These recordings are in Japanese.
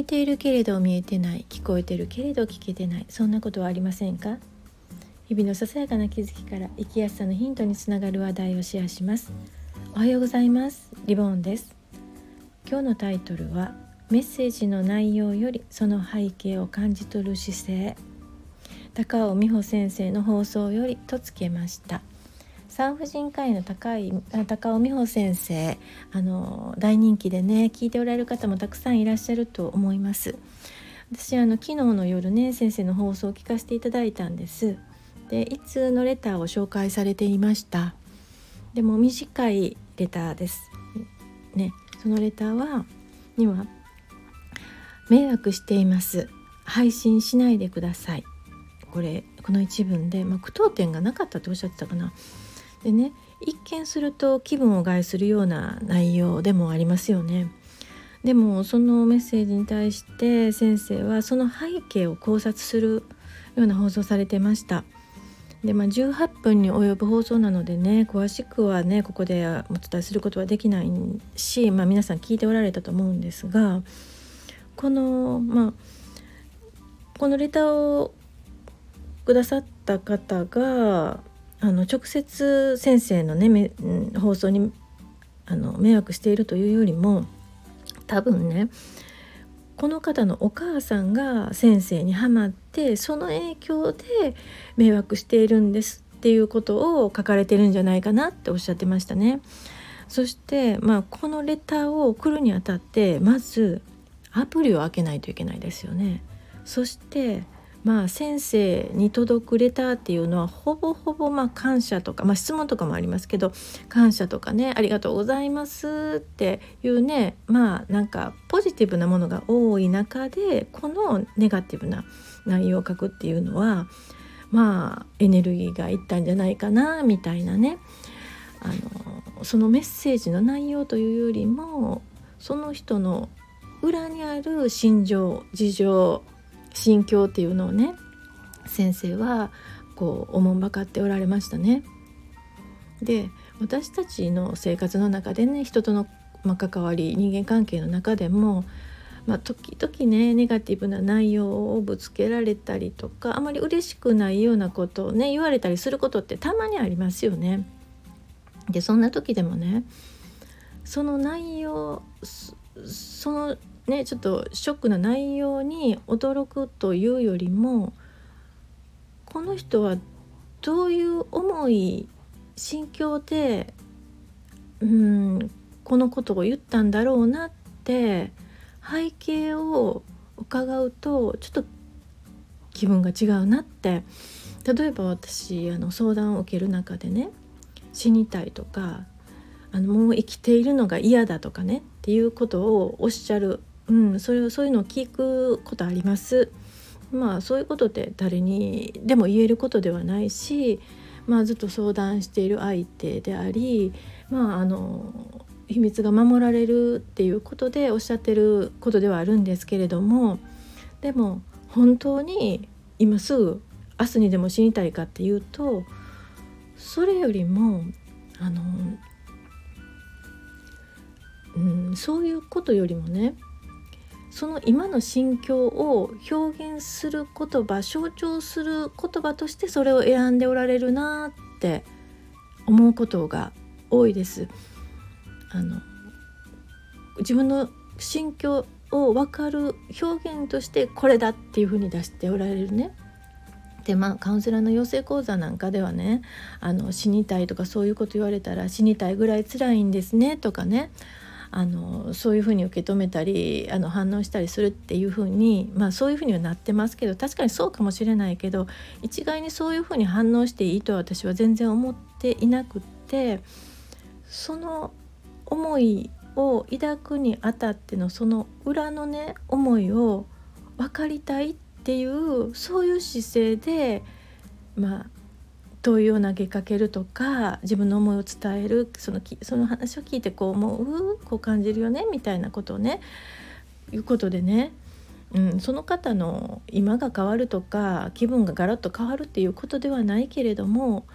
見ているけれど見えてない聞こえてるけれど聞けてないそんなことはありませんか？日々のささやかな気づきから生きやすさのヒントにつながる話題をシェアします。おはようございます。リボンです。今日のタイトルはメッセージの内容よりその背景を感じ取る姿勢。高尾美穂先生の放送よりとつけました。産婦人科医の高い高尾美穂先生あの大人気でね聞いておられる方もたくさんいらっしゃると思います。私あの昨日の夜ね先生の放送を聞かせていただいたんです。でいつのレターを紹介されていました？でも短いレターです。ねそのレターはには迷惑しています。配信しないでください。これこの一文で、まあ、句読点がなかったっておっしゃってたかな。でね一見すると気分を害するような内容でもありますよね。でもそのメッセージに対して先生はその背景を考察するような放送されてました。でまあ、18分に及ぶ放送なのでね詳しくはねここでお伝えすることはできないし、まあ、皆さん聞いておられたと思うんですがこのまあこのレターをくださった方があの直接先生のね放送にあの迷惑しているというよりも多分ねこの方のお母さんが先生にはまってその影響で迷惑しているんですっていうことを書かれてるんじゃないかなっておっしゃってましたね。そして、まあ、このレターを送るにあたってまずアプリを開けないといけないですよね。そしてまあ、先生に届くレターっていうのはほぼほぼま感謝とか、まあ、質問とかもありますけど感謝とかねありがとうございますっていうねまあなんかポジティブなものが多い中でこのネガティブな内容を書くっていうのはまあエネルギーがいったんじゃないかなみたいなね。あのそのメッセージの内容というよりもその人の裏にある心情事情心境っていうのをね先生はこうおもんばかっておられましたね。で私たちの生活の中でね人との、ま関わり人間関係の中でも、まあ、時々ねネガティブな内容をぶつけられたりとかあまり嬉しくないようなことをね言われたりすることってたまにありますよね。でそんな時でもねその内容そのねちょっとショックな内容に驚くというよりもこの人はどういう思い心境でうんこのことを言ったんだろうなって背景を伺うとちょっと気分が違うなって。例えば私あの相談を受ける中でね死にたいとかあのもう生きているのが嫌だとかねっていうことをおっしゃるうん、それそういうのを聞くことあります。まあそういうことって誰にでも言えることではないし、まあ、ずっと相談している相手であり、まあ、あの秘密が守られるっていうことでおっしゃってることではあるんですけれどもでも本当に今すぐ明日にでも死にたいかっていうとそれよりもあの、うん、そういうことよりもねその今の心境を表現する言葉象徴する言葉としてそれを選んでおられるなって思うことが多いです。あの自分の心境を分かる表現としてこれだっていうふうに出しておられるね。でまあカウンセラーの養成講座なんかではねあの死にたいとかそういうこと言われたら死にたいぐらい辛いんですねとかねあのそういうふうに受け止めたりあの反応したりするっていうふうにまあそういうふうにはなってますけど確かにそうかもしれないけど一概にそういうふうに反応していいとは私は全然思っていなくってその思いを抱くにあたってのその裏のね思いを分かりたいっていうそういう姿勢でまあ問いを投げかけるとか自分の思いを伝えるそのその話を聞いてこう思うこう感じるよねみたいなことをねいうことでね、うん、その方の今が変わるとか気分がガラッと変わるっていうことではないけれども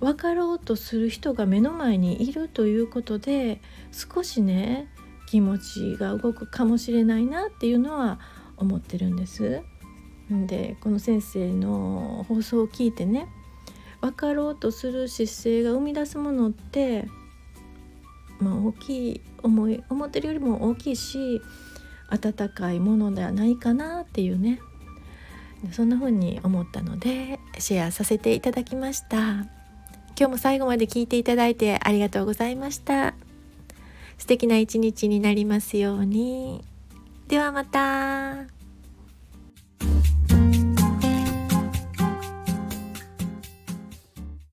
分かろうとする人が目の前にいるということで少しね気持ちが動くかもしれないなっていうのは思ってるんです。でこの先生の放送を聞いてね分かろうとする姿勢が生み出すものって、まあ、大きい思い思ってるよりも大きいし温かいものではないかなっていうね。そんな風に思ったのでシェアさせていただきました。今日も最後まで聞いていただいてありがとうございました。素敵な一日になりますように。ではまた。